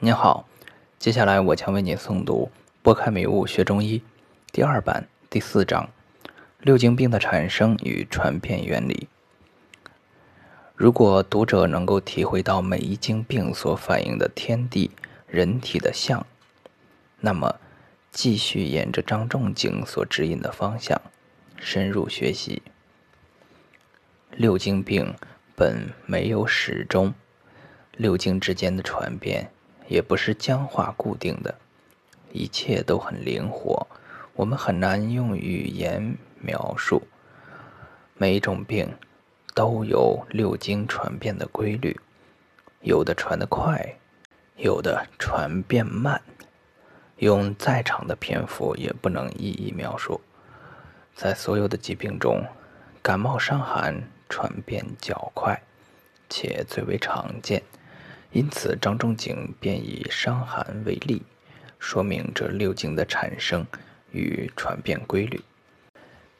您好，接下来我将为您诵读《拨开迷雾学中医》第二版第四章：六经病的产生与传变原理。如果读者能够体会到每一经病所反映的天地人体的相，那么继续沿着张仲景所指引的方向深入学习。六经病本没有始终，六经之间的传变。也不是僵化固定的，一切都很灵活，我们很难用语言描述。每一种病都有六经传变的规律，有的传得快，有的传变慢，用再长的篇幅也不能一一描述。在所有的疾病中，感冒伤寒传变较快，且最为常见。因此，张仲景便以伤寒为例，说明这六经的产生与传变规律。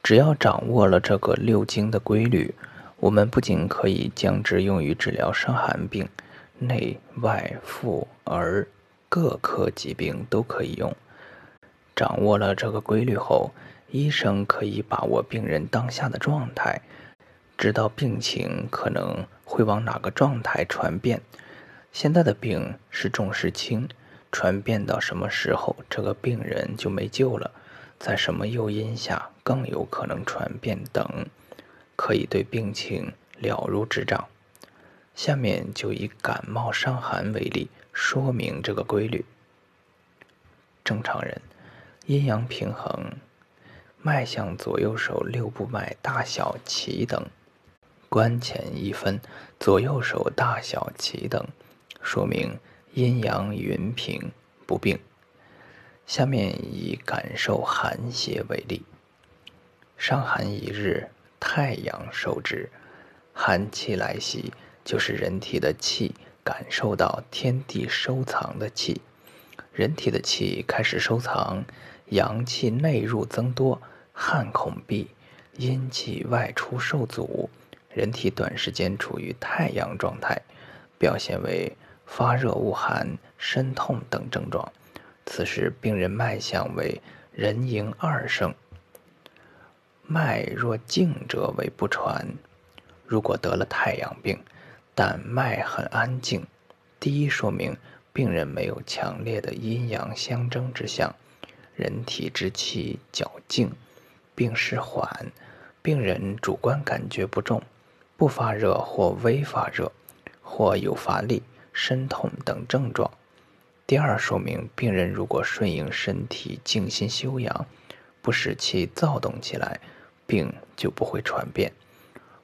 只要掌握了这个六经的规律，我们不仅可以将之用于治疗伤寒病，内外妇儿各科疾病都可以用。掌握了这个规律后，医生可以把握病人当下的状态，知道病情可能会往哪个状态传变。现在的病是重是轻，传遍到什么时候，这个病人就没救了。在什么诱因下更有可能传遍等，可以对病情了如指掌。下面就以感冒伤寒为例，说明这个规律。正常人，阴阳平衡，脉象左右手六部脉大小齐等，关前一分，左右手大小齐等。说明阴阳匀平不病。下面以感受寒邪为例。伤寒一日，太阳受之，寒气来袭，就是人体的气感受到天地收藏的气。人体的气开始收藏，阳气内入增多，汗孔闭，阴气外出受阻，人体短时间处于太阳状态，表现为。发热、恶寒、身痛等症状，此时病人脉象为人迎二盛。脉若静者为不传。如果得了太阳病，但脉很安静，第一说明病人没有强烈的阴阳相争之象，人体之气较静，病势缓，病人主观感觉不重，不发热或微发热，或有乏力。身痛等症状。第二，说明病人如果顺应身体静心休养，不使其躁动起来，病就不会传变。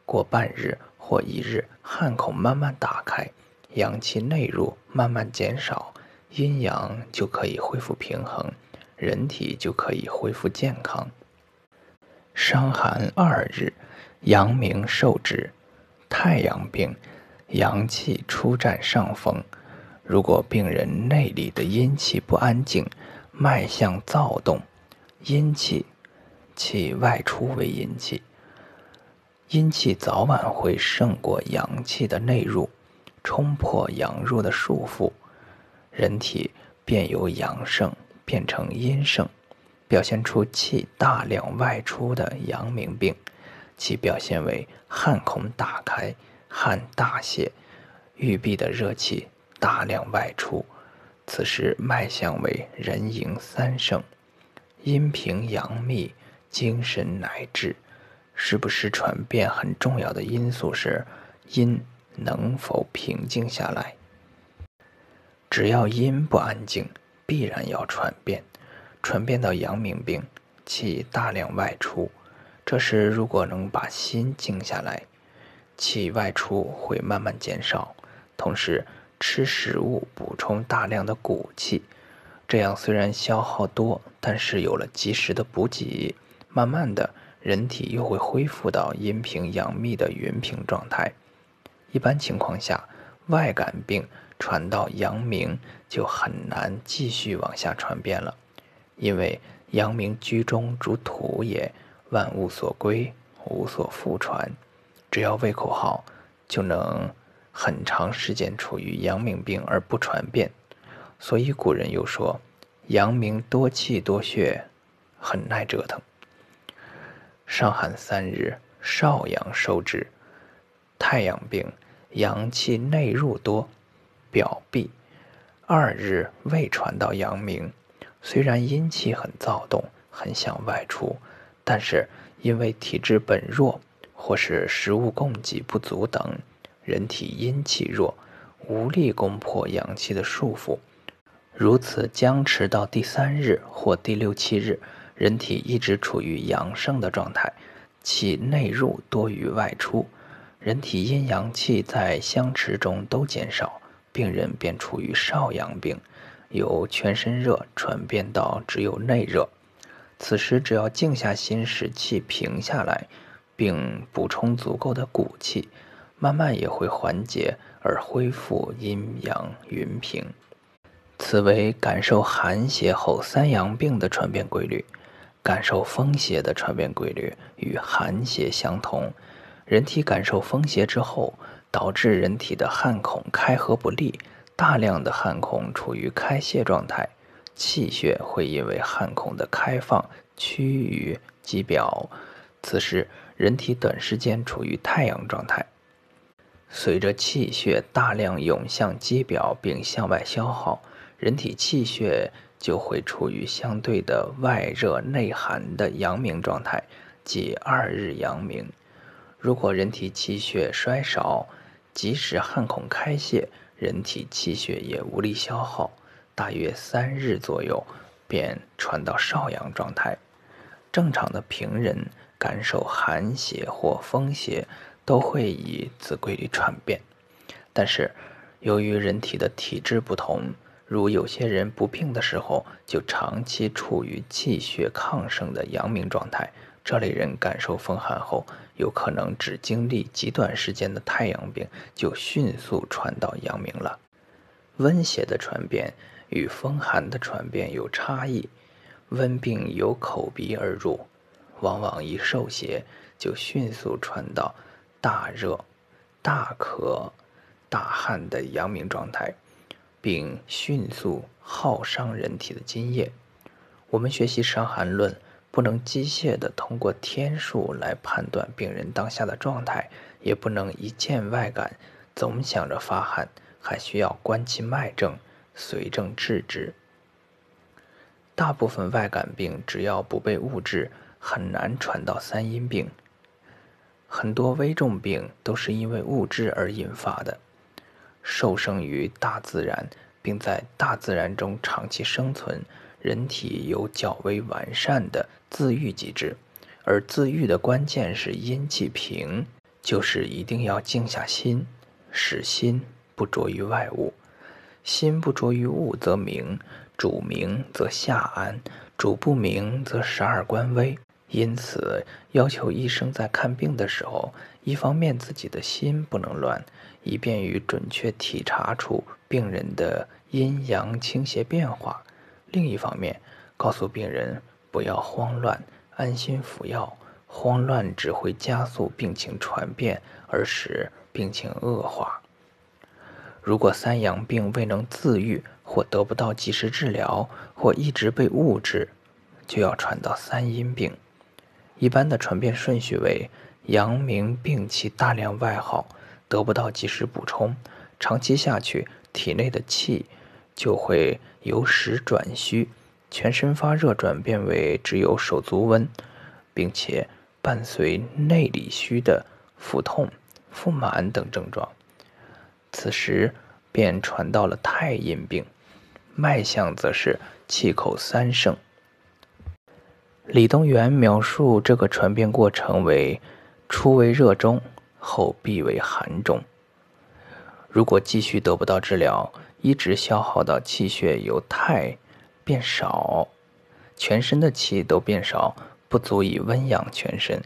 过半日或一日，汗孔慢慢打开，阳气内入慢慢减少，阴阳就可以恢复平衡，人体就可以恢复健康。伤寒二日，阳明受之，太阳病。阳气初占上风，如果病人内里的阴气不安静，脉象躁动，阴气气外出为阴气，阴气早晚会胜过阳气的内入，冲破阳入的束缚，人体便由阳盛变成阴盛，表现出气大量外出的阳明病，其表现为汗孔打开。汗大泄，玉臂的热气大量外出，此时脉象为人迎三盛，阴平阳密，精神乃至。是不是传变很重要的因素是阴能否平静下来？只要阴不安静，必然要传变，传变到阳明病，气大量外出。这时如果能把心静下来。气外出会慢慢减少，同时吃食物补充大量的骨气，这样虽然消耗多，但是有了及时的补给，慢慢的人体又会恢复到阴平阳密的匀平状态。一般情况下，外感病传到阳明就很难继续往下传遍了，因为阳明居中主土也，万物所归，无所复传。只要胃口好，就能很长时间处于阳明病而不传变。所以古人又说：“阳明多气多血，很耐折腾。”上寒三日，少阳收之，太阳病，阳气内入多，表闭。二日未传到阳明，虽然阴气很躁动，很想外出，但是因为体质本弱，或是食物供给不足等，人体阴气弱，无力攻破阳气的束缚。如此僵持到第三日或第六七日，人体一直处于阳盛的状态，气内入多于外出，人体阴阳气在相持中都减少。病人便处于少阳病，由全身热转变到只有内热。此时只要静下心，使气平下来，并补充足够的骨气，慢慢也会缓解而恢复阴阳匀平。此为感受寒邪后三阳病的传变规律。感受风邪的传变规律与寒邪相同。人体感受风邪之后。导致人体的汗孔开合不利，大量的汗孔处于开泄状态，气血会因为汗孔的开放趋于肌表，此时人体短时间处于太阳状态。随着气血大量涌向肌表并向外消耗，人体气血就会处于相对的外热内寒的阳明状态，即二日阳明。如果人体气血衰少，即使汗孔开泄，人体气血也无力消耗，大约三日左右，便传到少阳状态。正常的平人感受寒邪或风邪，都会以此规律传变。但是，由于人体的体质不同，如有些人不病的时候，就长期处于气血亢盛的阳明状态。这类人感受风寒后，有可能只经历极短时间的太阳病，就迅速传到阳明了。温邪的传变与风寒的传变有差异。温病由口鼻而入，往往一受邪就迅速传到大热、大渴、大汗的阳明状态，并迅速耗伤人体的津液。我们学习《伤寒论》。不能机械地通过天数来判断病人当下的状态，也不能一见外感，总想着发汗，还需要观其脉证，随症治之。大部分外感病只要不被误治，很难传到三阴病。很多危重病都是因为误治而引发的。受生于大自然，并在大自然中长期生存。人体有较为完善的自愈机制，而自愈的关键是阴气平，就是一定要静下心，使心不着于外物。心不着于物则明，主明则下安，主不明则十二官微。因此，要求医生在看病的时候，一方面自己的心不能乱，以便于准确体察出病人的阴阳倾斜变化。另一方面，告诉病人不要慌乱，安心服药。慌乱只会加速病情传变，而使病情恶化。如果三阳病未能自愈，或得不到及时治疗，或一直被误治，就要传到三阴病。一般的传变顺序为：阳明病气大量外耗，得不到及时补充，长期下去，体内的气。就会由实转虚，全身发热，转变为只有手足温，并且伴随内里虚的腹痛、腹满等症状。此时便传到了太阴病，脉象则是气口三盛。李东垣描述这个传变过程为：初为热中，后必为寒中。如果继续得不到治疗，一直消耗到气血由太变少，全身的气都变少，不足以温养全身。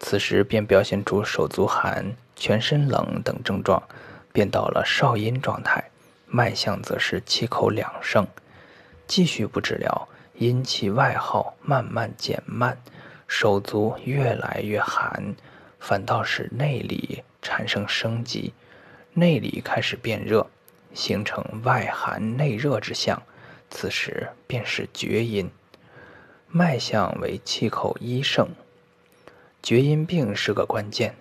此时便表现出手足寒、全身冷等症状，便到了少阴状态。脉象则是气口两盛。继续不治疗，阴气外耗慢慢减慢，手足越来越寒，反倒使内里产生生机，内里开始变热。形成外寒内热之象，此时便是厥阴。脉象为气口一盛，厥阴病是个关键。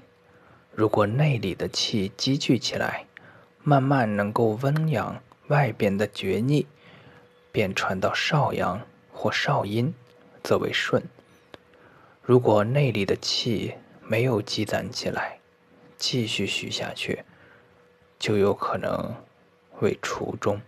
如果内里的气积聚起来，慢慢能够温养外边的厥逆，便传到少阳或少阴，则为顺。如果内里的气没有积攒起来，继续虚下去，就有可能为除中。